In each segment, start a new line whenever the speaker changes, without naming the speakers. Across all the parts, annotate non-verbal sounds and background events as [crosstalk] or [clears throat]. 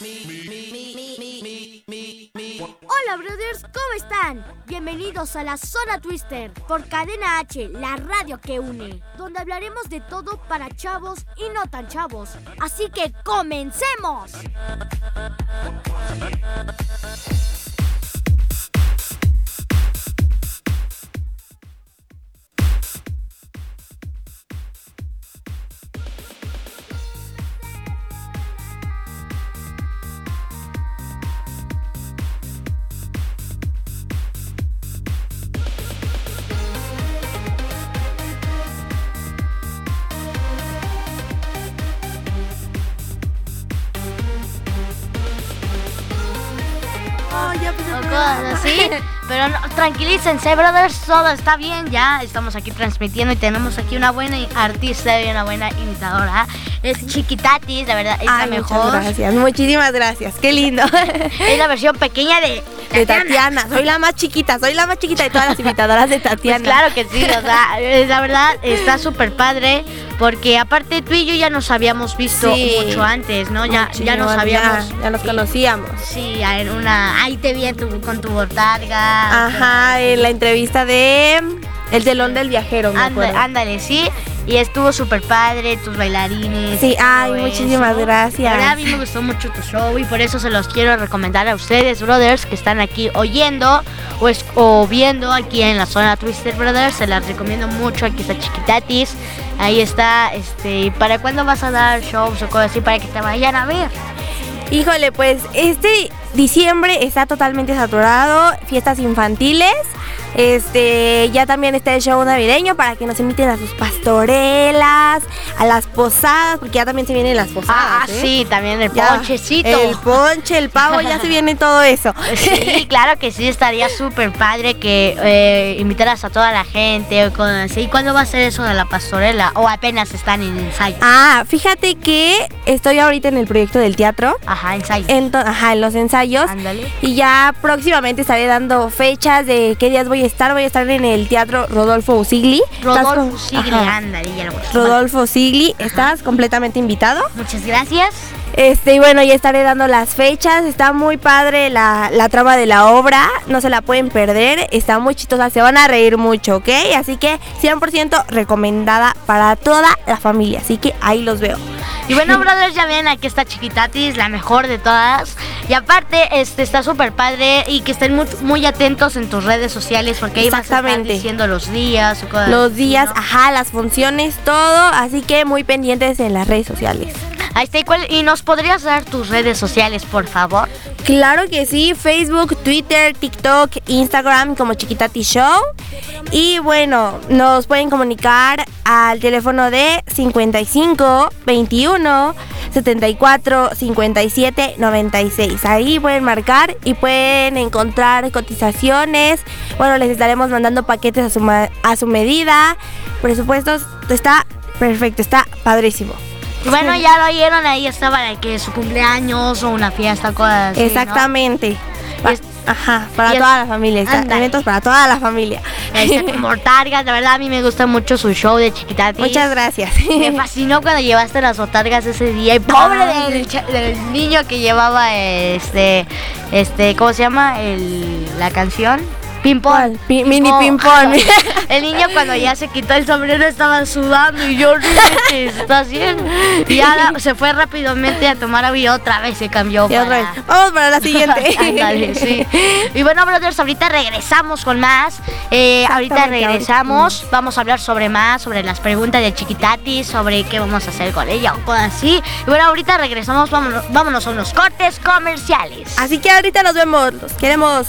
Hola brothers, ¿cómo están? Bienvenidos a la Zona Twister por Cadena H, la radio que une, donde hablaremos de todo para chavos y no tan chavos. Así que comencemos.
Tranquilícense, brothers, todo está bien. Ya estamos aquí transmitiendo y tenemos aquí una buena artista y una buena imitadora. Es Chiquitatis, la verdad, es la mejor.
Muchas gracias, muchísimas gracias. Qué lindo.
Es la versión pequeña de
De Tatiana. Soy la más chiquita, soy la más chiquita de todas las imitadoras de
Pues
Tatiana.
claro que sí, o sea, la verdad está súper padre porque aparte tú y yo ya nos habíamos visto
Sí.
mucho antes, ¿no? Ya, ya nos habíamos...
Ya, ya nos
sí,
conocíamos.
Sí, en una... Ahí te vi en tu- con tu botarga.
Ajá, en la entrevista de El telón del viajero, me
Ándale,
acuerdo.
ándale, sí. Y estuvo súper padre, tus bailarines.
Sí,
todo
ay, muchísimas
eso.
gracias.
La verdad, a mí me gustó mucho tu show y por eso se los quiero recomendar a ustedes, brothers, que están aquí oyendo o, es- o viendo aquí en la zona Twister Brothers. Se las recomiendo mucho. Aquí está Chiquitatis. Ahí está. este ¿y ¿Para cuándo vas a dar shows o cosas así para que te vayan a ver?
Híjole, pues este diciembre está totalmente saturado, fiestas infantiles. Este, ya también está el show navideño para que nos inviten a sus pastorelas, a las posadas, porque ya también se vienen las posadas.
Ah,
¿eh?
sí, también el
Ya,
ponchecito.
El ponche, el pavo, ya se [laughs] viene todo eso.
Sí, claro que sí, estaría súper padre que eh, invitaras a toda la gente así. ¿Cuándo va a ser eso de la pastorela? ¿O apenas están en ensayo?
Ah, fíjate que estoy ahorita en el proyecto del teatro,
Ajá, ensayo.
ento- ajá, en los ensayos.
Ándale.
Y ya próximamente estaré dando fechas de qué días voy a estar. Voy a estar en el Teatro Rodolfo Usigli. ¿Estás
Rodolfo
con-
Sigli,
Ajá.
ándale, ya lo voy a-
Rodolfo Sigli, estás completamente invitado.
Muchas gracias.
Este, y bueno, ya estaré dando las fechas. Está muy padre la, la trama de la obra. No se la pueden perder. Está muy chistosa. Se van a reír mucho, ¿ok? Así que 100% recomendada para toda la familia. Así que ahí los veo.
Y bueno, [laughs] brothers, ya ven, aquí está Chiquitatis, la mejor de todas. Y aparte, este está súper padre y que estén muy, muy atentos en tus redes sociales porque ahí vas a estar diciendo los días o cosas
Los
así,
días,
¿no?
ajá, las funciones, todo. Así que muy pendientes en las redes sociales.
Ahí está. ¿Y, nos podrías dar tus redes sociales, por favor?
Claro que sí, Facebook, Twitter, TikTok, Instagram como Chiquitati Show. Y bueno, nos pueden comunicar al teléfono de 55 21 74 57 96. Ahí pueden marcar y pueden encontrar cotizaciones. Bueno, les estaremos mandando paquetes a su, a su medida. Presupuestos, está perfecto, está padrísimo.
Y [laughs] bueno, ya lo oyeron, ahí estaba de que su cumpleaños o una fiesta, cosas así, ¿no?
Exactamente. Pa-
es-
Ajá, para
es-
toda la familia. está- eventos para toda la familia.
Como [laughs] Botargas, la verdad a mí me gusta mucho su show de Chiquitatis.
Muchas gracias.
Me fascinó cuando llevaste las botargas ese día y pobre
Ay.
del, del niño que llevaba este, este, ¿cómo se llama? El, la canción.
¿Cuál? Pi- mini pimpón. [laughs] [laughs]
el niño cuando ya se quitó el sombrero estaba sudando y yo, ¿qué está haciendo? Y ya se fue rápidamente a tomar agua otra vez se cambió.
Y otra vez.
para-
Vamos para la siguiente. [laughs]
Ándale, sí. Y bueno, brothers, ahorita regresamos con más. Eh, ahorita regresamos. Vamos a hablar sobre más, sobre las preguntas de Chiquitati, sobre qué vamos a hacer con ella o cosas así. Y bueno, ahorita regresamos. Vámonos, vámonos a unos cortes comerciales.
Así que ahorita nos vemos. Los queremos.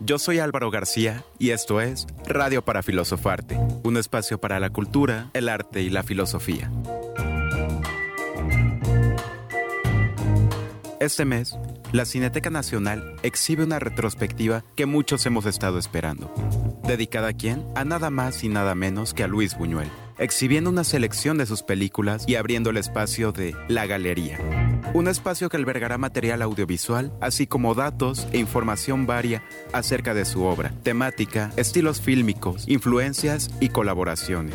Yo soy Álvaro García y esto es Radio para Filosofarte, un espacio para la cultura, el arte y la filosofía. Este mes, la Cineteca Nacional exhibe una retrospectiva que muchos hemos estado esperando. ¿Dedicada a quién? A nada más y nada menos que a Luis Buñuel, exhibiendo una selección de sus películas y abriendo el espacio de La Galería. Un espacio que albergará material audiovisual, así como datos e información varia acerca de su obra, temática, estilos fílmicos, influencias y colaboraciones.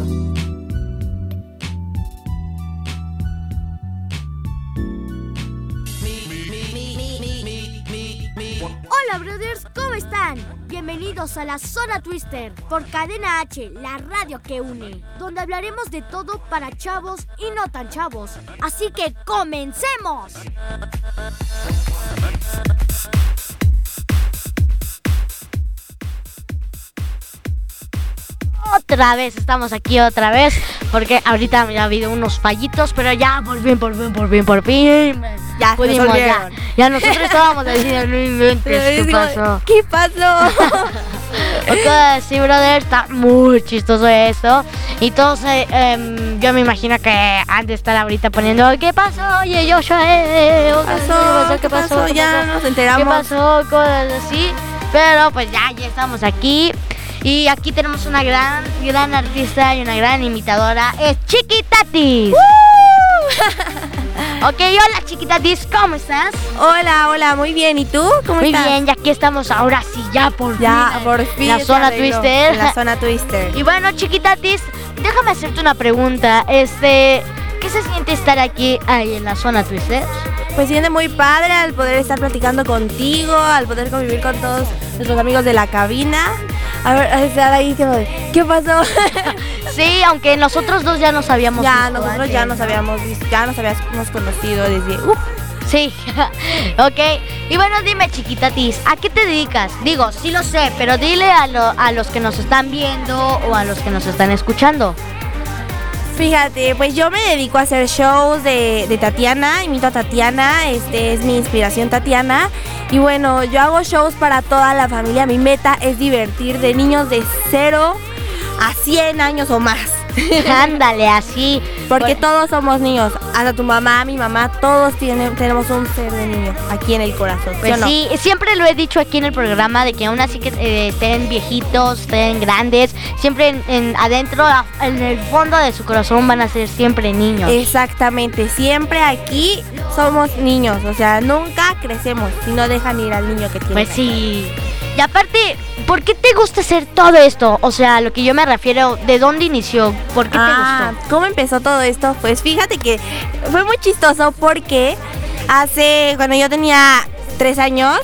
Bienvenidos a la Zona Twister por Cadena H, la radio que une, donde hablaremos de todo para chavos y no tan chavos. Así que comencemos.
Otra vez, estamos aquí otra vez, porque ahorita ya ha habido unos fallitos, pero ya por fin, por fin, por fin, por fin.
Ya,
pudimos, ya. Ya nosotros estábamos diciendo, no inventes, ¿qué
Digo,
pasó?
¿Qué pasó? [laughs]
Ok, sí, brother, está muy chistoso esto. Y todos, eh, em, yo me imagino que han de estar ahorita poniendo, ¿qué pasó? Oye, Joshua, eh,
¿Qué pasó? ¿Qué pasó? Ya nos
¿Qué
enteramos.
pasó? Cosas así. Pero pues ya, ya estamos aquí. Y aquí tenemos una gran, gran artista y una gran imitadora. Es Chiquitatis. [laughs] ok, hola Chiquitatis, ¿cómo estás?
Hola, hola, muy bien. ¿Y tú? ¿Cómo
Muy
estás?
bien, ya aquí estamos ahora sí, ya por
Ya,
fin.
por
en
fin.
La zona. Twister.
En la zona Twister. [laughs]
Y bueno, chiquitatis, déjame hacerte una pregunta. Este, ¿qué se siente estar aquí ahí en la zona Twister?
Pues siente muy padre al poder estar platicando contigo, al poder convivir con todos nuestros amigos de la cabina. A ver, a estar ahí de, ¿qué pasó? [laughs]
Sí, aunque nosotros dos ya nos habíamos
ya,
visto
nosotros
antes,
ya nos
¿no?
habíamos visto, ya nos habíamos conocido desde...
Sí, [laughs] ok. Y bueno, dime, chiquitatis, ¿a qué te dedicas? Digo, sí lo sé, pero dile a, lo- a los que nos están viendo o a los que nos están escuchando.
Fíjate, pues yo me dedico a hacer shows de, de Tatiana, imito a Tatiana, este es mi inspiración Tatiana. Y bueno, yo hago shows para toda la familia. Mi meta es divertir de niños de 0 a 100 años o más. [laughs]
Ándale, así.
Porque todos somos niños. Hasta tu mamá, mi mamá, todos tienen, tenemos un ser de niño aquí en el corazón. ¿sí
Pues
no?
sí, siempre lo he dicho aquí en el programa de que aún así que eh, estén viejitos, estén grandes, siempre en, en- adentro, en el fondo de su corazón van a ser siempre niños.
Exactamente, siempre aquí somos niños, o sea, nunca crecemos si no dejan ir al niño que tiene.
Pues sí. Y aparte, ¿por qué te gusta hacer todo esto? O sea, lo que yo me refiero, ¿de dónde inició? ¿Por qué
Ah,
te gustó?
¿Cómo empezó todo esto? Pues fíjate que fue muy chistoso porque hace, cuando yo tenía tres años,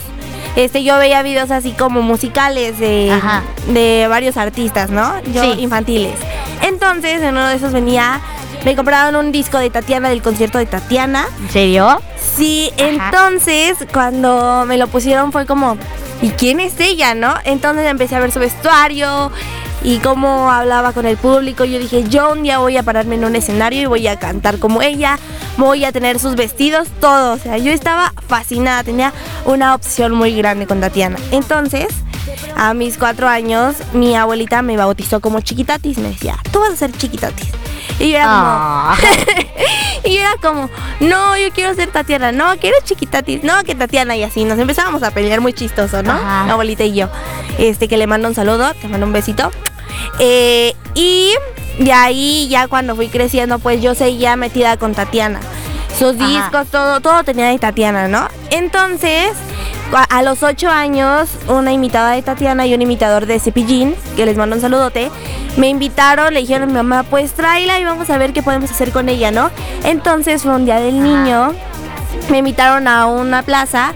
este, yo veía videos así como musicales de,
Ajá.
de varios artistas, ¿no? Yo,
Sí.
infantiles. Entonces, en uno de esos venía, me compraron un disco de Tatiana, del concierto de Tatiana.
¿En serio?
Sí,
Ajá.
entonces cuando me lo pusieron fue como, ¿y quién es ella, no? Entonces empecé a ver su vestuario y cómo hablaba con el público. Yo dije, yo un día voy a pararme en un escenario y voy a cantar como ella, voy a tener sus vestidos, todo. O sea, yo estaba fascinada, tenía una opción muy grande con Tatiana. Entonces, a mis cuatro años, mi abuelita me bautizó como chiquitatis. Me decía, tú vas a ser chiquitatis. [laughs] Y yo era como...
Ah. [laughs]
Y era como, no, yo quiero ser Tatiana, no, quiero chiquitatis, no, que Tatiana y así. Nos empezábamos a pelear muy chistoso, ¿no?
Ajá.
Abuelita y yo. Este, que le mando un saludo, te mando un besito. Eh, y de ahí ya cuando fui creciendo, pues yo seguía metida con Tatiana. Sus
Ajá.
discos, todo, todo tenía de Tatiana, ¿no? Entonces, a, los ocho años, una imitada de Tatiana y un imitador de Cepillín, que les mando un saludote, me invitaron, le dijeron a mi mamá, pues tráela y vamos a ver qué podemos hacer con ella, ¿no? Entonces fue un día del niño, me invitaron a una plaza,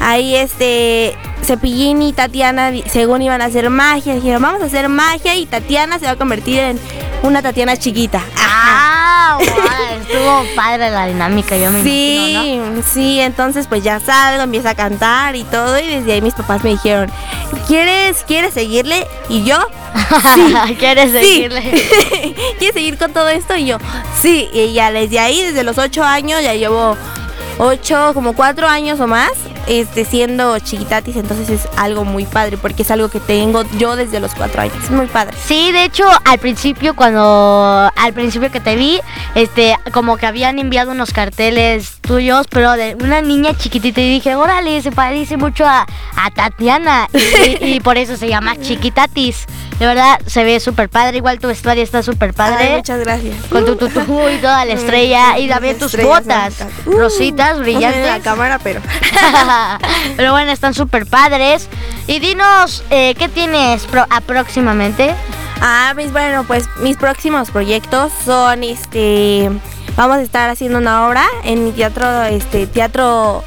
ahí este, Cepillín y Tatiana, según iban a hacer magia, dijeron, vamos a hacer magia y Tatiana se va a convertir en una Tatiana chiquita.
Ah, guau, [laughs] estuvo padre la dinámica, yo me
Sí,
imagino, ¿no?
sí, entonces pues ya salgo, empiezo a cantar y todo y desde ahí mis papás me dijeron, ¿quieres, quieres seguirle? Y yo, [laughs]
¿Quieres
sí,
seguirle? [laughs]
¿quieres seguir con todo esto? Y yo, sí, y ya desde ahí, desde los ocho años, ya llevo ocho, como cuatro años o más, este, siendo chiquitatis, entonces es algo muy padre, porque es algo que tengo yo desde los cuatro años, es muy padre.
Sí, de hecho, al principio, cuando. Al principio que te vi, este, como que habían enviado unos carteles tuyos, pero de una niña chiquitita. Y dije, órale, se parece mucho a, a Tatiana. Y, y por eso se llama [laughs] Chiquitatis. De verdad, se ve súper padre. Igual tu vestuario está súper padre.
Ay, muchas gracias.
con tu tutú [laughs] y toda la estrella. Y también tus botas.
Uh,
rositas,
no ve en la
brillantes.
cámara, pero. [laughs]
Pero bueno, están súper padres. Y dinos, eh, ¿qué tienes pro- próximamente?
Ah, mis, bueno, pues mis próximos proyectos son este. Vamos a estar haciendo una obra en mi teatro, este, teatro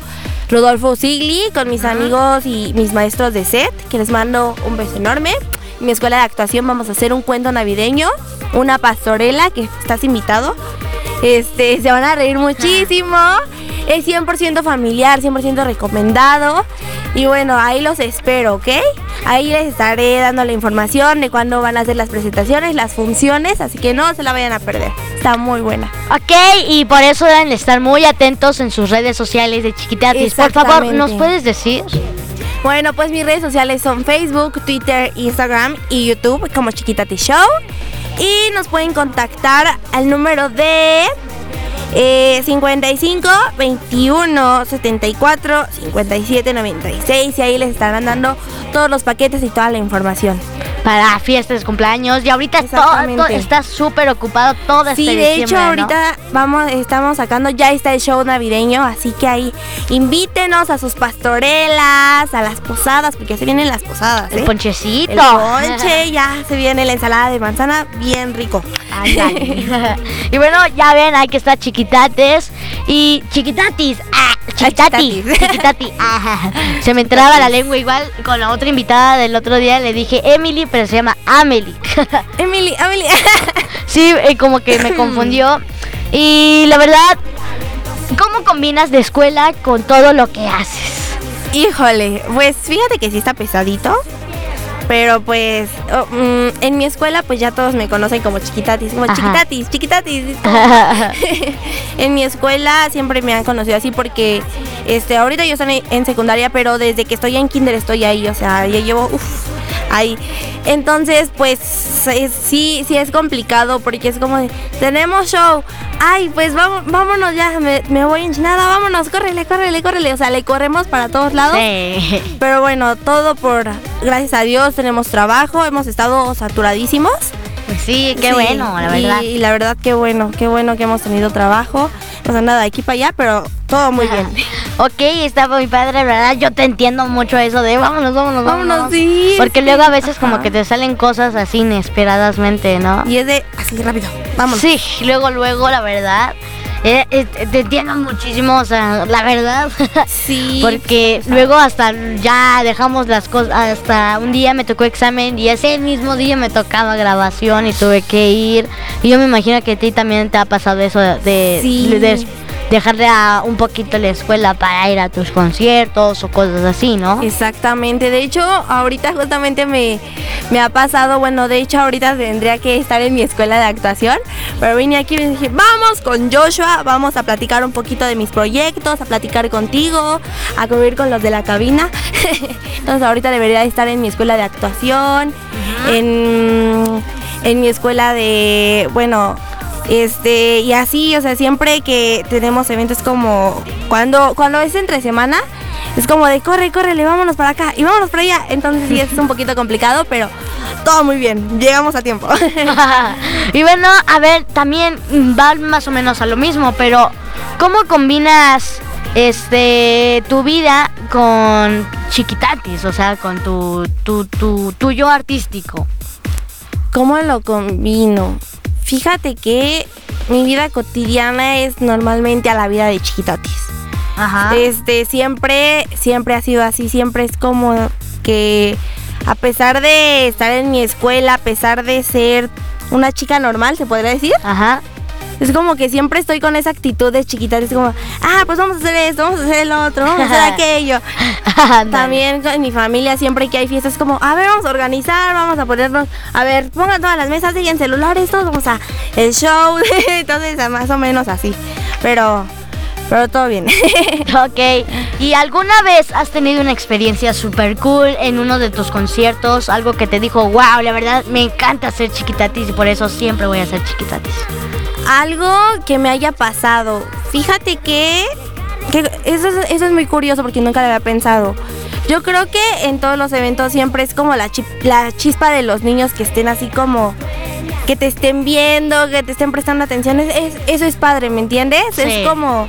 Rodolfo Sigli, con mis amigos y mis maestros de set, que les mando un beso enorme. Mi escuela de actuación vamos a hacer un cuento navideño, una pastorela, que estás invitado. Este, se van a reír muchísimo. Es 100% familiar, 100% recomendado. Y bueno, ahí los espero, ¿ok? Ahí les estaré dando la información de cuándo van a hacer las presentaciones, las funciones, así que no se la vayan a perder. Está muy buena.
Ok, y por eso deben estar muy atentos en sus redes sociales de Chiquitatis. Por favor, ¿nos puedes decir?
Bueno, pues mis redes sociales son Facebook, Twitter, Instagram y YouTube como Chiquitati Show. Y nos pueden contactar al número de eh, 55 21 74 57 96 y ahí les estarán dando todos los paquetes y toda la información.
Para fiestas, cumpleaños. Y ahorita todo, está súper ocupado todo este
Sí, de hecho ahorita vamos, estamos sacando, ya está el show navideño, así que ahí invítenos a sus pastorelas, a las posadas, porque se vienen las posadas.
El
¿eh?
ponchecito.
El ponche, ya se viene la ensalada de manzana, bien rico. [laughs] [laughs]
Y bueno, ya ven, hay que estar chiquitates y chiquitatis. Ah, chiquitati.
chiquitatis.
Chiquitati. [laughs] Ah, se me entraba la lengua igual con la otra invitada del otro día. Le dije Emily, pero se llama Amelie. [laughs]
Emily, Emily. [laughs]
sí, eh, como que me confundió. Y la verdad, ¿cómo combinas de escuela con todo lo que haces?
Híjole, pues fíjate que sí está pesadito. Pero pues oh, mm, en mi escuela pues ya todos me conocen como chiquitatis, como
Ajá.
chiquitatis, chiquitatis. [laughs] [laughs] en mi escuela siempre me han conocido así porque este ahorita yo estoy en secundaria, pero desde que estoy en kinder estoy ahí, o sea, ya llevo uf, ahí. Entonces, pues es- sí sí es complicado porque es como de, tenemos show. Ay, pues vamos, vámonos ya, me, me voy enchinada, vámonos, córrele, córrele, córrele. O sea, le corremos para todos lados.
Sí.
Pero bueno, todo por, gracias a Dios, tenemos trabajo, hemos estado saturadísimos.
Sí, qué
Sí,
bueno, la verdad.
Y, la verdad, qué bueno, qué bueno que hemos tenido trabajo. O sea, nada, aquí para allá, pero todo muy bien. [laughs]
Ok, está muy padre, ¿verdad? Yo te entiendo mucho eso de vámonos, vámonos, vámonos.
Vámonos, sí.
Porque
sí.
luego a veces como que te salen cosas así inesperadamente, ¿no?
Y es de así rápido, vámonos.
Sí, luego, luego, la verdad. Eh, eh, te entiendo muchísimo, o sea, la verdad. [laughs]
Sí.
Porque luego hasta ya dejamos las cosas, hasta un día me tocó examen y ese mismo día me tocaba grabación y tuve que ir. Y yo me imagino que a ti también te ha pasado eso de, de-
Sí.
de dejarle a un poquito la escuela para ir a tus conciertos o cosas así, ¿no?
Exactamente, de hecho ahorita justamente me, me ha pasado, bueno, de hecho ahorita tendría que estar en mi escuela de actuación, pero vine aquí y dije, vamos con Joshua, vamos a platicar un poquito de mis proyectos, a platicar contigo, a convivir con los de la cabina. [laughs] Entonces ahorita debería de estar en mi escuela de actuación, en, en mi escuela de, bueno, este, y así, o sea, siempre que tenemos eventos como cuando, cuando es entre semana, es como de corre, córrele, vámonos para acá y vámonos para allá. Entonces sí es un poquito complicado, pero todo muy bien, llegamos a tiempo. [laughs]
y bueno, a ver, también va más o menos a lo mismo, pero ¿cómo combinas este tu vida con chiquitatis? O sea, con tu, tu, tu, tu yo artístico.
¿Cómo lo combino? Fíjate que mi vida cotidiana es normalmente a la vida de chiquitatis.
Ajá.
Este, siempre, siempre ha sido así, siempre es como que a pesar de estar en mi escuela, a pesar de ser una chica normal, se podría decir,
Ajá.
Es como que siempre estoy con esa actitud de chiquita, es como, ah, pues vamos a hacer esto, vamos a hacer el otro, vamos a hacer [laughs] aquello. También con mi familia, siempre que hay fiestas, es como, a ver, vamos a organizar, vamos a ponernos, a ver, pongan todas las mesas, dejen celulares, todos vamos a el show, [laughs] entonces más o menos así, pero, pero todo bien. [laughs]
Ok. ¿Y alguna vez has tenido una experiencia súper cool en uno de tus conciertos? Algo que te dijo, wow, la verdad me encanta ser chiquitatis y por eso siempre voy a ser chiquitatis.
Algo que me haya pasado. Fíjate que, que eso, es, eso es muy curioso porque nunca lo había pensado. Yo creo que en todos los eventos siempre es como la, chi- la chispa de los niños que estén así como que te estén viendo, que te estén prestando atención. Es- es- eso es padre, ¿me entiendes?
Sí.
Es como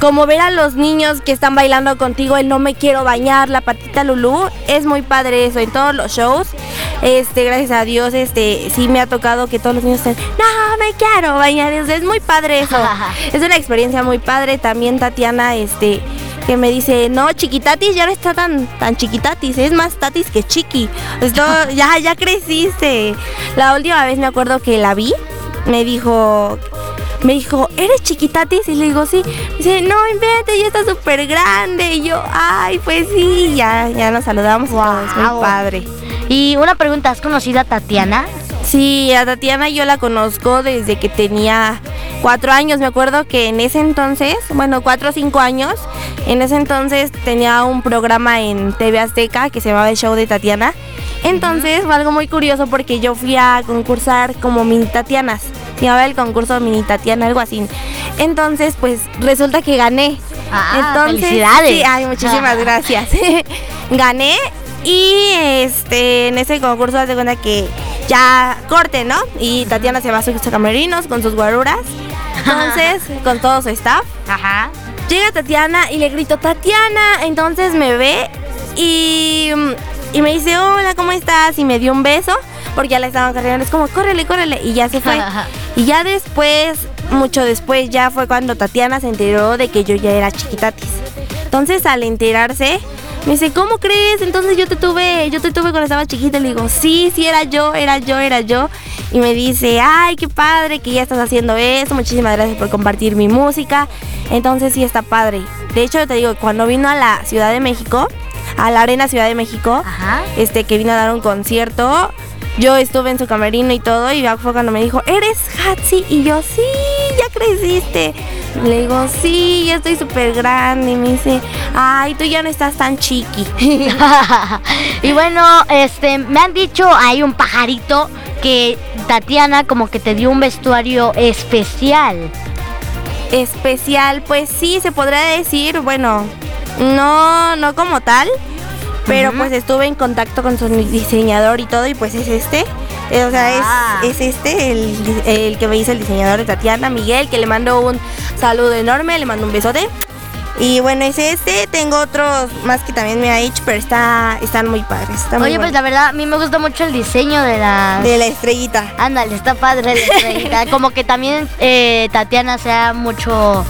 como ver a los niños que están bailando contigo el no me quiero bañar, la patita Lulú, es muy padre eso en todos los shows. Este, gracias a Dios, este, sí me ha tocado que todos los niños estén, no me quiero bañar, es, es muy padre eso. [laughs] es una experiencia muy padre. También Tatiana, este, que me dice, no, chiquitatis ya no está tan, tan chiquitatis, es más tatis que chiqui. Esto, [laughs] ya, ya creciste. La última vez me acuerdo que la vi, me dijo, me dijo, ¿eres chiquitatis? Y le digo, sí. Me dice, no, invente, ya está súper grande. Y yo, ay, pues sí, ya, ya nos saludamos y todo, es
Guau.
muy padre.
Y una pregunta, ¿has conocido a Tatiana?
Sí, a Tatiana yo la conozco desde que tenía cuatro años. Me acuerdo que en ese entonces, bueno, cuatro o cinco años, en ese entonces tenía un programa en TV Azteca que se llamaba El Show de Tatiana. Entonces fue algo muy curioso porque yo fui a concursar como mini Tatianas. Llamaba el concurso mini Tatiana, algo así. Entonces, pues resulta que gané.
Ah, felicidades.
Sí, ay, muchísimas gracias. [laughs] Gané y este en ese concurso haz de cuenta que ya corte, ¿no? Y Tatiana se va a sus camerinos con sus guaruras. Entonces, [laughs] con todo su staff.
Ajá.
Llega Tatiana y le grito, Tatiana. Entonces me ve y, y me dice, hola, ¿cómo estás? Y me dio un beso porque ya la estaban cargando. Es como, córrele, córrele. Y ya se fue. y ya después, mucho después, ya fue cuando Tatiana se enteró de que yo ya era chiquitatis. Entonces, al enterarse, me dice, ¿cómo crees? Entonces yo te tuve, yo te tuve cuando estaba chiquita. Le digo, sí, sí, era yo, era yo, era yo. Y me dice, ay, qué padre que ya estás haciendo eso. Muchísimas gracias por compartir mi música. Entonces sí está padre. De hecho, te digo, cuando vino a la Ciudad de México, a la Arena Ciudad de México,
Ajá.
este, que vino a dar un concierto, yo estuve en su camerino y todo. Y fue cuando me dijo, ¿eres Hatsi? Y yo, sí, ya creciste. Le digo, sí, ya estoy súper grande. Y me dice, ay, tú ya no estás tan chiqui. [laughs]
y bueno, este, me han dicho, hay un pajarito que Tatiana como que te dio un vestuario especial.
especial, pues sí, se podría decir, bueno, no, no como tal, pero pues estuve en contacto con su diseñador y todo, y pues es este. Eh, O sea,
Ah.
es, es este, el, el que me hizo el diseñador de Tatiana, Miguel, que le mando un saludo enorme, le mando un besote. Y bueno, es este, tengo otros más que también me ha hecho, pero está, están muy padres. Está muy
Oye, pues
bonito.
la verdad, a mí me gusta mucho el diseño de las...
De la estrellita.
Ándale, está padre la estrellita. [laughs] Como que también eh, Tatiana se ha mucho...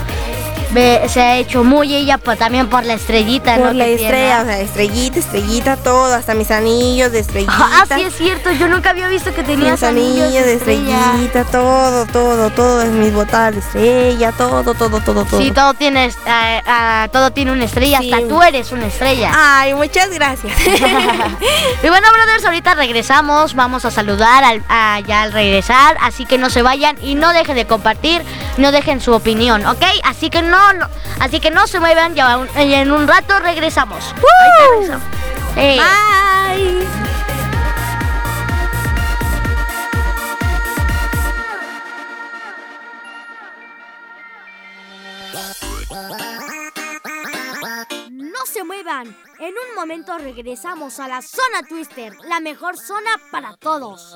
ve- se ha hecho muy ella pues, también por la estrellita, ¿no?
Por la
que tiene.
estrella, o sea, estrellita, estrellita, todo, hasta mis anillos de estrellita.
Ah, sí es cierto, yo nunca había visto que tenías
mis anillos de estrellita, todo, todo, todo, mis botas de estrella, todo, todo, todo, todo.
Sí, todo tiene, ah, todo tiene una estrella,
Sí.
hasta tú eres una estrella.
Ay, muchas gracias. [laughs]
y bueno, brothers, ahorita regresamos, vamos a saludar al, a- ya al regresar, así que no se vayan y no dejen de compartir, no dejen su opinión, ¿ok? Así que no, no así que no se muevan, ya un- en un rato regresamos. Eh,
Bye.
No se muevan. En un momento regresamos a la zona Twister, la mejor zona para todos.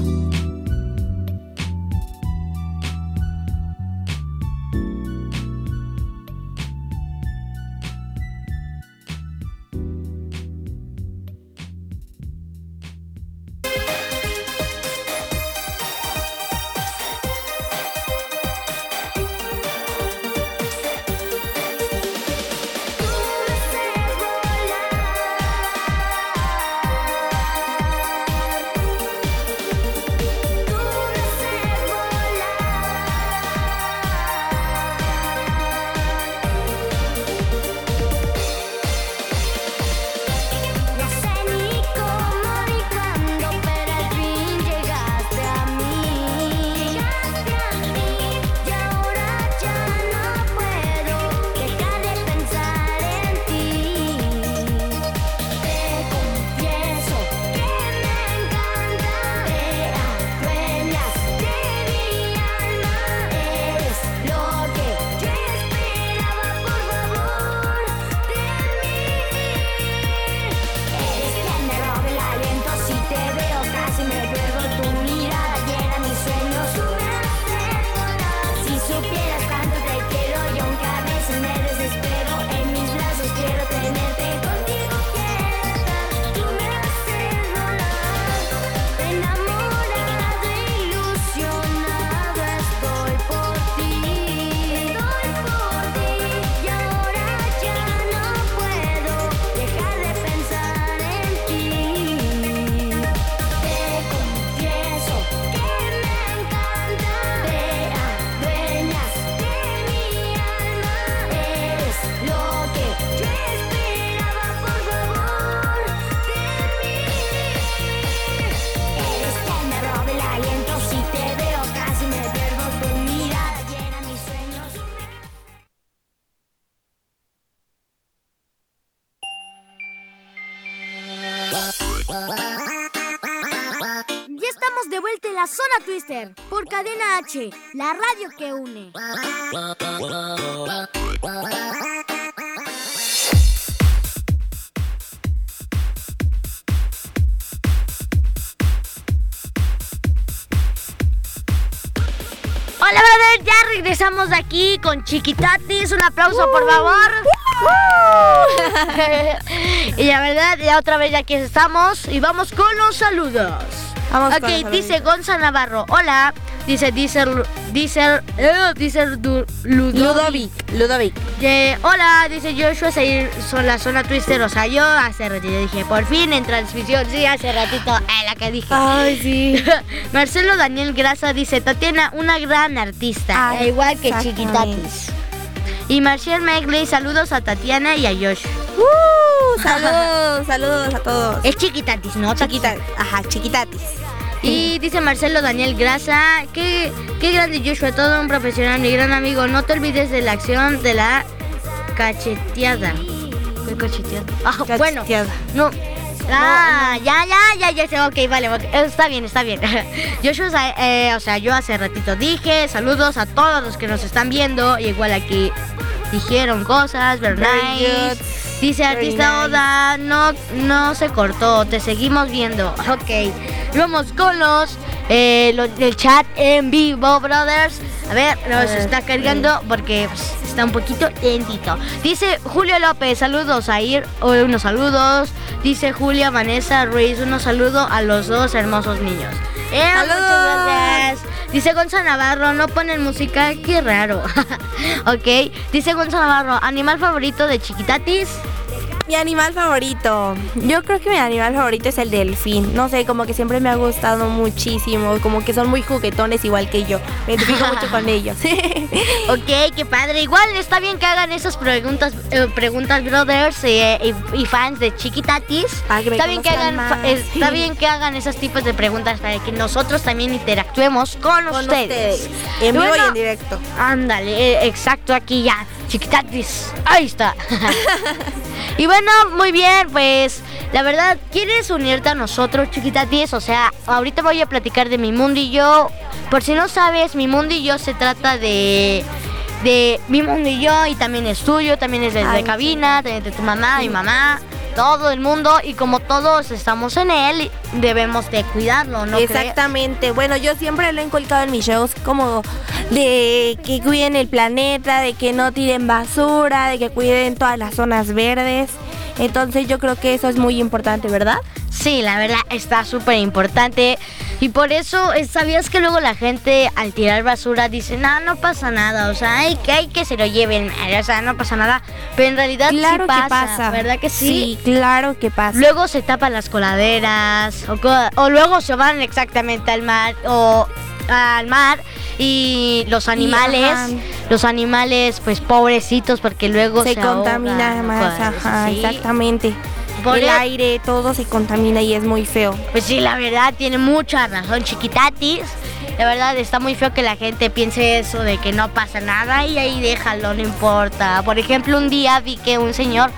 Por Cadena H, la radio que une.
Hola, brother, ya regresamos de aquí con Chiquitatis. Un aplauso, por favor. [laughs] y la verdad, ya otra vez ya aquí estamos y vamos con los saludos.
Vamos
ok,
con
dice. Gonza Navarro. Hola. Dice, dice, dice, eh, dice Du- Ludovic.
Ludovic, Ludovic.
Que, hola, dice Joshua Seguir son la zona Twister. O sea, yo hace ratito dije, por fin en transmisión. Sí, hace ratito, eh, la que dije.
Ay, sí. [laughs]
Marcelo Daniel Grasa dice, Tatiana, una gran artista,
Ay,
e igual que. Chiquitatis. Y Marcial Megley, saludos a Tatiana y a Josh.
Uh, [laughs] saludos, saludos a todos.
Es Chiquitatis, ¿no?
Chiquita, ajá, chiquitatis.
Y dice Marcelo Daniel Grasa, qué, qué grande Joshua, todo un profesional, mi gran amigo. No te olvides de la acción de la cacheteada. ¿Qué cacheteada? Ah, bueno, no. Ah, ya, ya, ya, ya sé, ok, vale, está bien, está bien. [laughs] Joshua, eh, o sea, yo hace ratito dije, saludos a todos los que nos están viendo, y igual aquí dijeron cosas, nice. Dice artista. Oda, no, no se cortó, te seguimos viendo. [laughs] Ok, vamos con los, eh, los del chat en vivo, brothers. A ver, nos está cargando porque pues, está un poquito lentito. Dice Julio López, saludos a Ir, unos saludos. Dice Julia Vanessa Ruiz, unos saludos a los dos hermosos niños. Eh,
¡Saludos!
muchas gracias. Dice Gonzalo Navarro, no ponen música, qué raro. [laughs] ok, dice Gonzalo Navarro, animal favorito de Chiquitatis.
Mi animal favorito. Yo creo que mi animal favorito es el delfín. No sé, como que siempre me ha gustado muchísimo. Como que son muy juguetones igual que yo. Me identifico mucho con [laughs] ellos.
Ok, qué padre. Igual está bien que hagan esas preguntas, eh, preguntas brothers eh, y, y fans de Chiquitatis.
Me
está bien que hagan,
más.
está bien que hagan esos tipos de preguntas para que nosotros también interactuemos con,
con
ustedes.
ustedes. En vivo y en directo.
Ándale, eh, exacto, aquí ya. Chiquitatis. Ahí está. [laughs] y bueno, muy bien, pues la verdad, ¿quieres unirte a nosotros, Chiquitatis? O sea, ahorita voy a platicar de mi mundo y yo. Por si no sabes, mi mundo y yo se trata de. De mi mundo y yo, y también es tuyo, también es de, de
Ay,
cabina, de, de tu mamá, mi mamá, todo el mundo, y como todos estamos en él, debemos de cuidarlo, ¿no?
Exactamente. Bueno, yo siempre lo he inculcado en mis shows como de que cuiden el planeta, de que no tiren basura, de que cuiden todas las zonas verdes. Entonces yo creo que eso es muy importante, ¿verdad?
Sí, la verdad está súper importante. Y por eso, eh, ¿sabías que luego la gente al tirar basura dice, no, no pasa nada? O sea, hay que, hay que se lo lleven, o sea, no pasa nada. Pero en realidad
Claro
sí pasa,
que pasa.
¿verdad que sí?
claro que pasa.
Luego se tapan las coladeras, o, luego se van exactamente al mar, o al mar y los animales,
ajá.
los animales pues pobrecitos porque luego se,
se contamina
ahogan,
más,
pues,
ajá,
sí.
exactamente.
Por
el
e-
aire, todo se contamina y es muy feo.
Pues sí, la verdad tiene mucha razón, chiquitatis. La verdad está muy feo que la gente piense eso de que no pasa nada y ahí déjalo, no importa. Por ejemplo, un día vi que un señor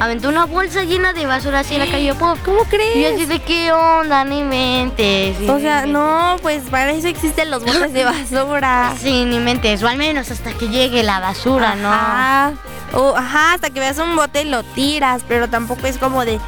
aventó una bolsa llena de basura así en la calle. ¡puf!
¿Cómo
Y yo así
crees?
de qué onda, ni mentes.
O sea, no, pues para eso existen los botes de basura. [laughs]
Sí, ni mentes, o al menos hasta que llegue la basura, ¿no?
Ajá. O, ajá, hasta que veas un bote lo tiras, pero tampoco es como de,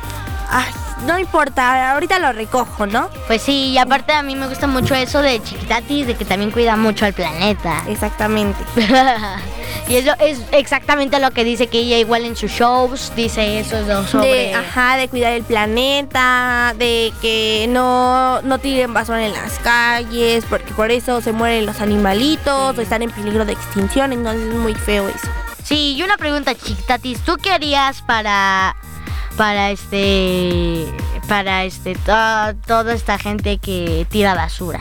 ay, no importa, ahorita lo recojo, ¿no?
Pues sí, y aparte a mí me gusta mucho eso de chiquitatis, de que también cuida mucho al planeta.
Exactamente. [laughs]
y eso es exactamente lo que dice que ella igual en sus shows dice eso lo sobre
De, ajá, de cuidar el planeta, de que no, no tiren basura en las calles, porque por eso se mueren los animalitos o están en peligro de extinción, entonces es muy feo eso.
Sí, y una pregunta chiquitatis, ¿tú qué harías para para este para este to- toda esta gente que tira basura?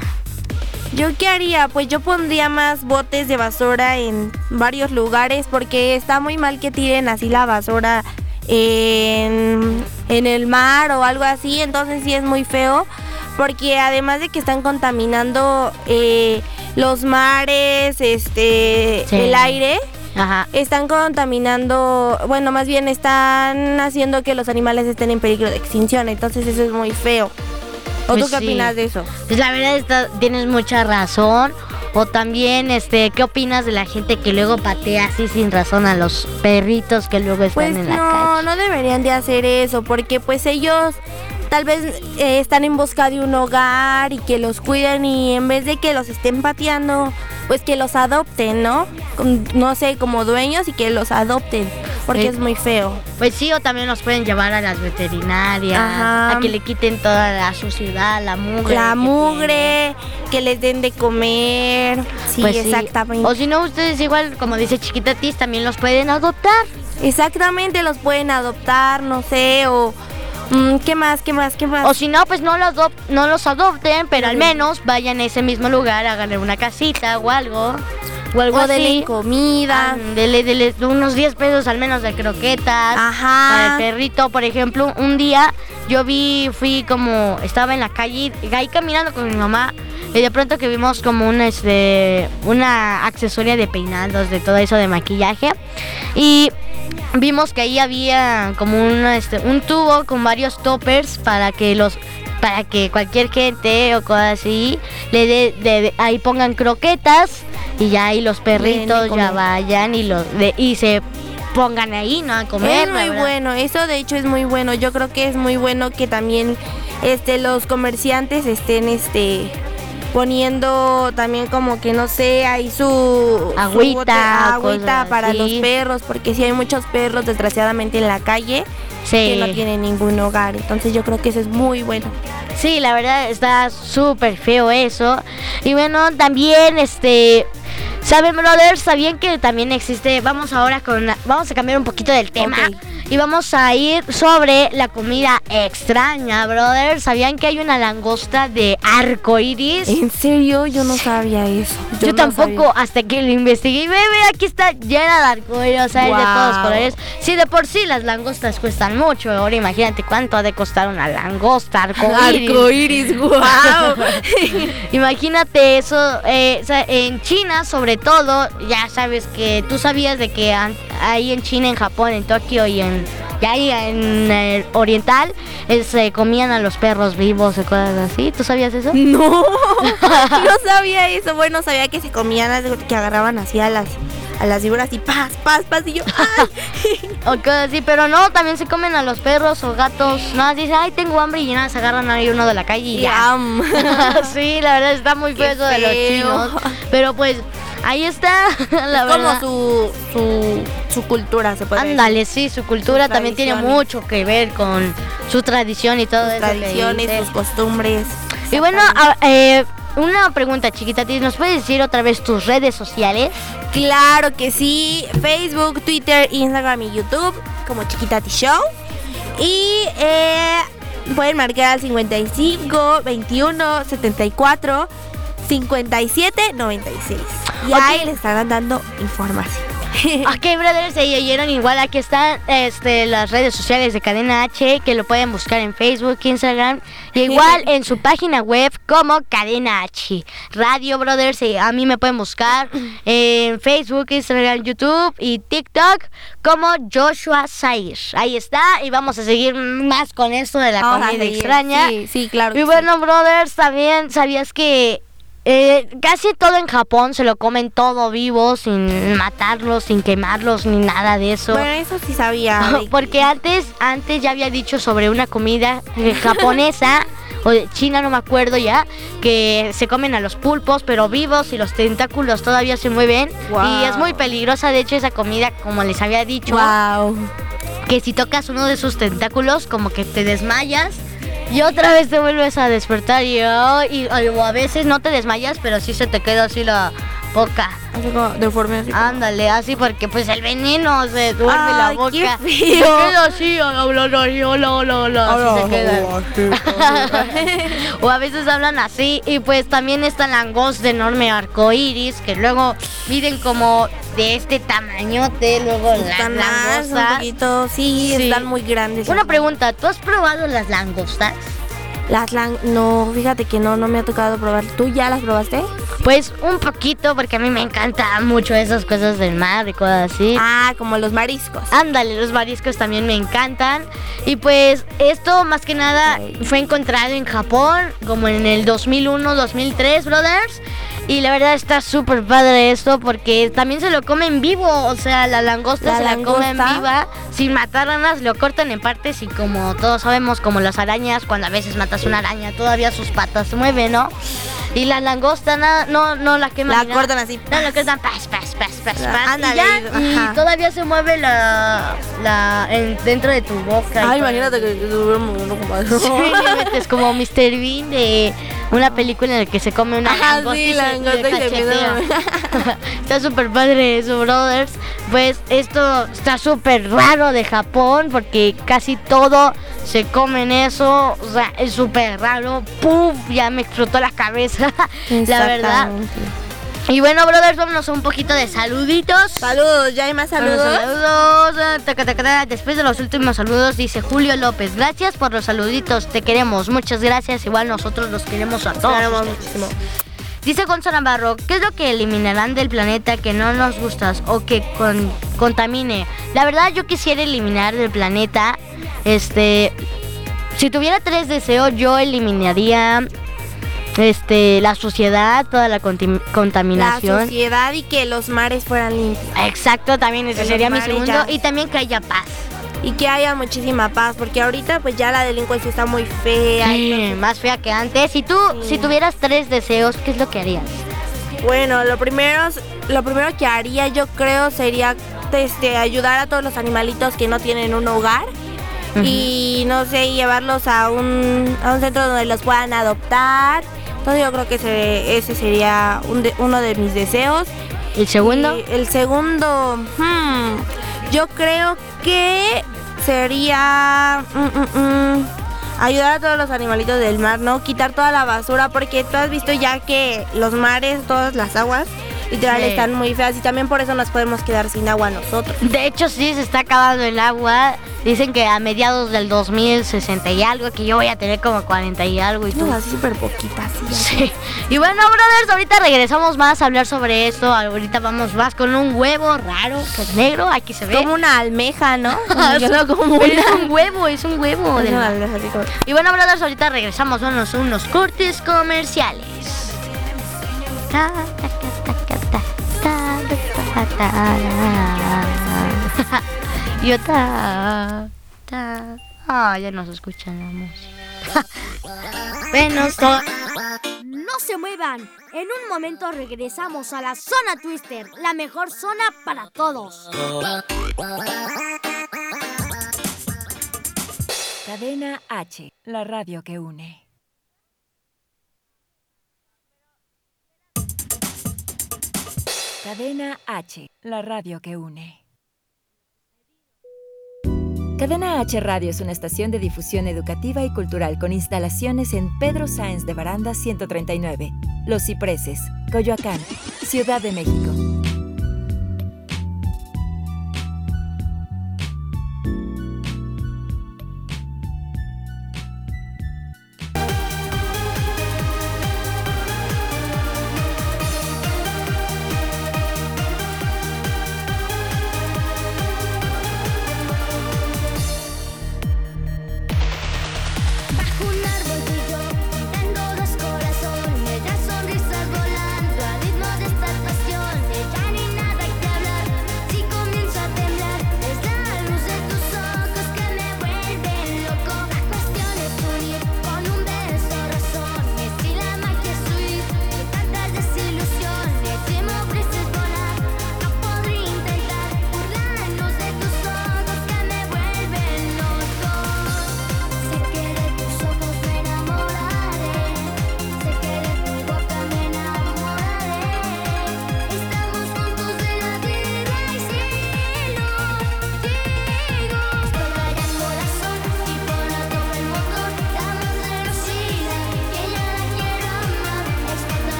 ¿Yo qué haría? Pues yo pondría más botes de basura en varios lugares porque está muy mal que tiren así la basura en, en el mar o algo así, entonces sí es muy feo porque además de que están contaminando eh, los mares, este,
Sí.
el aire,
Ajá.
están contaminando, bueno, más bien están haciendo que los animales estén en peligro de extinción, entonces eso es muy feo. ¿O
Pues
tú qué
sí.
opinas de eso?
Pues la verdad está- tienes mucha razón. O también, este, ¿qué opinas de la gente que luego patea así sin razón a los perritos que luego están
Pues
en la
no,
calle?
no deberían de hacer eso, porque pues ellos tal vez eh, están en busca de un hogar y que los cuiden y en vez de que los estén pateando, pues que los adopten, ¿no? No sé, como dueños y que los adopten, porque
Sí.
es muy feo.
Pues sí, o también los pueden llevar a las veterinarias,
Ajá.
a que le quiten toda la suciedad, la mugre.
La
que
mugre, que les den de comer. Sí,
Pues sí.
exactamente.
O si no, ustedes igual, como dice Chiquitatis, también los pueden adoptar.
Exactamente, los pueden adoptar, no sé, o... mm, ¿Qué más? ¿Qué más? ¿Qué más?
O si no, pues no los, no los adopten, pero al menos vayan a ese mismo lugar, háganle una casita o algo. O algo
o
así.
comida.
Dele, dele unos 10 pesos al menos de croquetas.
Ajá.
Para el perrito, por ejemplo, un día yo vi, fui como, estaba en la calle, ahí caminando con mi mamá, y de pronto que vimos como una, este, una accesoria de peinados, de todo eso de maquillaje, y vimos que ahí había como una, este, un tubo con varios toppers para que los para que cualquier gente o cosas así le de- de- ahí pongan croquetas y ya ahí los perritos ya vayan y los de- y se pongan ahí no a comer
es muy
verdad.
bueno, eso de hecho es muy bueno. Yo creo que es muy bueno que también este los comerciantes estén este poniendo también como que no sé, ahí su su
Agüita,
bote- agüita para
así.
los perros, porque si hay muchos perros desgraciadamente en la calle
sí
que no tienen ningún hogar. Entonces yo creo que eso es muy bueno.
Sí, la verdad está súper feo eso. Y bueno, también este saben brothers, sabían que también existe, vamos ahora con la- vamos a cambiar un poquito del tema y vamos a ir sobre la comida extraña, brothers. ¿Sabían que hay una langosta de arco iris?
En serio, yo no sabía eso.
Yo,
no
tampoco,
sabía.
hasta que lo investigué. y Ve, aquí está llena de arcoíris, o sea, es de todos colores. Sí, de por sí las langostas cuestan mucho. Ahora imagínate cuánto ha de costar una langosta arcoíris.
Arcoíris, wow. [laughs]
Imagínate eso, eh, en China sobre todo, ya sabes que tú sabías de que ahí en China, en Japón, en Tokio y en y ahí en el oriental eh, se comían a los perros vivos y cosas así. ¿Tú sabías eso?
No, [laughs] [laughs] no sabía eso. Bueno, sabía que se comían, que agarraban así a las, a las víboras y paz, paz, paz. Y yo, [laughs] ¡ay!
Así, pero no, también se comen a los perros o gatos. Nada, dicen, ay, tengo hambre y nada, se agarran ahí uno de la calle y ya. [laughs] Sí, la verdad está muy feo eso de los chinos. Pero pues, ahí está, [laughs] la
como
verdad.
su, su, su cultura, se puede.
Ándale, sí, su cultura
Sus
también tiene mucho que ver con su tradición y todo
Sus
eso.
tradiciones,
dice.
sus costumbres.
Y bueno, a- eh, una pregunta chiquita, ¿ti- ¿nos puedes decir otra vez tus redes sociales?
Claro que sí. Facebook, Twitter, Instagram y YouTube como Chiquitati Show. Y eh, pueden marcar al 55 21 74 57 96. Y
Ok.
ahí les estarán dando información. [laughs]
Ok, brothers, se oyeron igual. Aquí están este, las redes sociales de Cadena H que lo pueden buscar en Facebook, Instagram y [laughs] igual en su página web como Cadena H. Radio, brothers, eh, a mí me pueden buscar [clears throat] en Facebook, Instagram, YouTube y TikTok como Joshua Zair. Ahí está, y vamos a seguir más con esto de la
Vamos a
comida
seguir.
extraña.
Sí, sí, claro.
Y
que
bueno, brothers, también sabías que eh, casi todo en Japón se lo comen todo vivo, sin matarlos, sin quemarlos, ni nada de eso.
Bueno, eso sí sabía. [laughs]
Porque antes, antes ya había dicho sobre una comida eh, [laughs] japonesa o de China, no me acuerdo ya, que se comen a los pulpos, pero vivos y los tentáculos todavía se mueven. Y es muy peligrosa, de hecho, esa comida, como les había dicho,
Wow.
que si tocas uno de sus tentáculos, como que te desmayas. Y otra vez te vuelves a despertar y, y- a veces no te desmayas, pero sí se te queda así la boca.
Así como deforme así. como-
Ándale, así porque pues el veneno se duerme la boca.
qué
Se queda así, hola, hola, hola, así se queda. [laughs] o a veces hablan así y pues también está la langosta de enorme arco iris que luego miden como de este tamañote, luego las
Están un
langostas.
poquito, sí,
Sí.
están muy grandes.
Una pregunta, ¿tú has probado las langostas?
Las lang no, fíjate que no, no me ha tocado probar. ¿Tú ya las probaste?
Pues un poquito, porque a mí me encantan mucho esas cosas del mar y cosas así.
Ah, como los mariscos.
Ándale, los mariscos también me encantan. Y pues esto más que nada fue encontrado en Japón, como en el 2001-2003, brothers. Y la verdad está súper padre esto porque también se lo comen vivo. O sea, la langosta
La
se la comen
langosta.
viva sin matarlas, lo cortan en partes y como todos sabemos, como las arañas, cuando a veces matas una araña, todavía sus patas se mueven, ¿no? Y la langosta nada, no, no la queman.
La
ni nada.
cortan así.
No, la cortan, pas, pas, pas, pas,
Ah,
pas. Y ya, y todavía se mueve la, la en- dentro de tu boca.
Ay, imagínate que
Sí, [laughs] es como Mr. Bean de una película en la que se come una
Ajá,
langosta
sí,
y se-
langosta
y le
y se
cachetea.
empieza [laughs]
Está súper padre eso, brothers. Pues esto está súper raro de Japón porque casi todo se come en eso. O sea, es súper raro. ¡Puf! Ya me explotó la cabeza, [laughs] la verdad. Y bueno, brothers, vámonos a un poquito de saluditos.
Saludos, ¿ya hay más saludos?
saludos. taca. Después de los últimos saludos dice Julio López. Gracias por los saluditos. Te queremos. Muchas gracias. Igual nosotros los queremos a todos.
Muchísimo.
Dice Gonzalo Navarro, ¿qué es lo que eliminarán del planeta que no nos gusta o que con- contamine? La verdad yo quisiera eliminar del planeta, este, si tuviera tres deseos yo eliminaría, este, la suciedad, toda la contim-
La
contaminación.
sociedad y que los mares fueran limpios.
Exacto, también ese sería mi segundo
ya-
y también que haya paz.
Y que haya muchísima paz, porque ahorita pues ya la delincuencia está muy fea.
Sí, más fea que antes. Y tú,
Sí.
si tuvieras tres deseos, ¿qué es lo que harías?
Bueno, lo primero, lo primero que haría yo creo sería este, ayudar a todos los animalitos que no tienen un hogar. Y no sé, llevarlos a un, a un centro donde los puedan adoptar. Entonces yo creo que ese, ese sería un de- uno de mis deseos.
¿El segundo?
Y el segundo, hmm, yo creo que sería mm, mm, mm, ayudar a todos los animalitos del mar, ¿no? Quitar toda la basura, porque tú has visto ya que los mares, todas las aguas, literal,
Sí.
están muy feas y también por eso nos podemos quedar sin agua nosotros.
De hecho, sí, se está acabando el agua. Dicen que a mediados del 2060 y algo, que yo voy a tener como 40 y algo y tú.
No, así súper poquitas, sí.
Y bueno, brothers, ahorita regresamos más a hablar sobre esto. Ahorita vamos más con un huevo raro, que es negro, aquí se ve.
Como una almeja, ¿no?
Ah, [laughs]
Yo como
es un huevo, es un huevo.
Es una almeja, como-
Y bueno, brothers, ahorita regresamos. A unos cortes comerciales. [laughs] Yo ta, ta. Ah, ya nos escuchan la [laughs] música. bueno, so-
No se muevan. En un momento regresamos a la zona Twister, la mejor zona para todos.
Cadena H, la radio que une. Cadena H, la radio que une. Cadena H Radio es una estación de difusión educativa y cultural con instalaciones en Pedro Sáenz de Baranda 139, Los Cipreses, Coyoacán, Ciudad de México.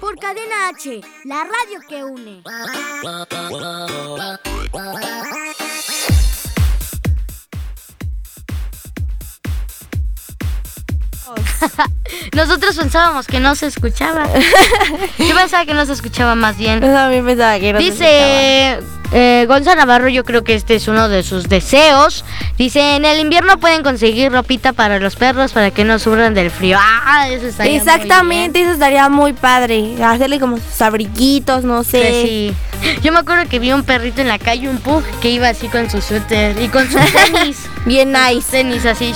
Por Cadena H, la radio que une. [laughs]
Nosotros pensábamos que no se escuchaba. [laughs] Yo pensaba que no se escuchaba más bien.
Yo también pensaba que no se
Dice eh, Gonza Navarro, yo creo que este es uno de sus deseos. Dice, en el invierno pueden conseguir ropita para los perros para que no sufran del frío. Ah, eso
escuchaba. Exactamente, eso estaría muy padre. Hacerle como sus abriguitos, no sé.
Sí. Yo me acuerdo que vi un perrito en la calle, un pug, que iba así con su suéter y con sus tenis. [laughs]
Bien nice.
tenis así.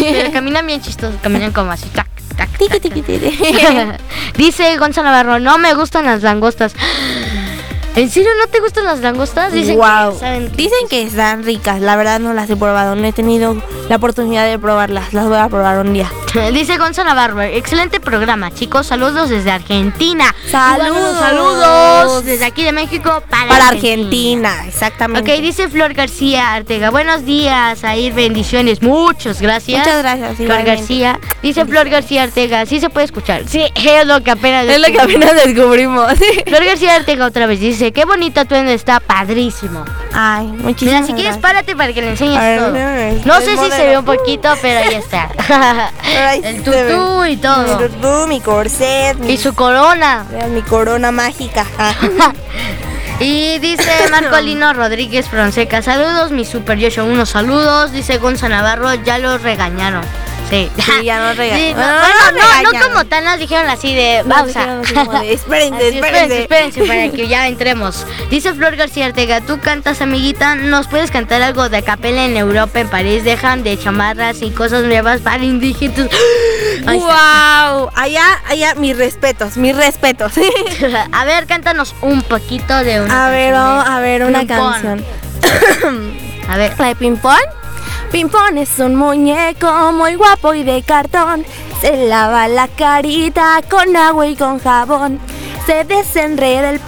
Pero caminan bien chistosos, caminan como así. Tac, tac, tac, tac. [laughs] Dice Gonzalo Navarro, no me gustan las langostas. ¿En serio no te gustan las langostas? Dicen
wow.
que saben
Dicen que están ricas. La verdad no las he probado. No he tenido la oportunidad de probarlas. Las voy a probar un día.
Dice Gonzalo Navarro, excelente programa, chicos. Saludos desde Argentina.
Saludos.
Saludos desde aquí de México para,
Para Argentina, exactamente.
Ok, dice Flor García Artega. Buenos días, Air, bendiciones. Muchas gracias.
Muchas gracias,
Flor
igualmente.
García. Dice Flor García Artega. Sí se puede escuchar. Sí, [laughs] es lo que apenas
Es lo que apenas descubrimos. [laughs]
Flor García Artega otra vez dice, qué bonita tu está padrísimo.
Ay, muchísimas
Mira, si quieres párate para que le enseñes
ver,
todo. No sé si se ve un poquito, pero ahí está. [laughs] El tutú y
Mi
todo.
tutú, mi corset, mi,
Y su corona.
mi corona mágica. [laughs]
Y dice Marcolino Rodríguez Fonseca, saludos mi super Yoshi, unos saludos. Dice Gonza Navarro, ya los regañaron. Sí.
Sí, ya [laughs] nos regañaron.
Sí, no,
bueno, no
no, no como tal, nos dijeron así de
como de, [laughs] espérense, espérense.
espérense, para [laughs] que ya entremos. Dice Flor García Ortega, tú cantas, amiguita, ¿nos puedes cantar algo de capela en Europa, en París? Dejan de chamarras y cosas nuevas para indígenas. [gasps]
Wow, allá, allá, mis respetos, mis respetos.
A ver, cántanos un poquito de una
a ver,
canción
vamos a ver una canción.
A ver. [coughs]
¿La de Pimpón? Pimpón es un muñeco muy guapo y de cartón. Se lava la carita con agua y con jabón. Se desenreda el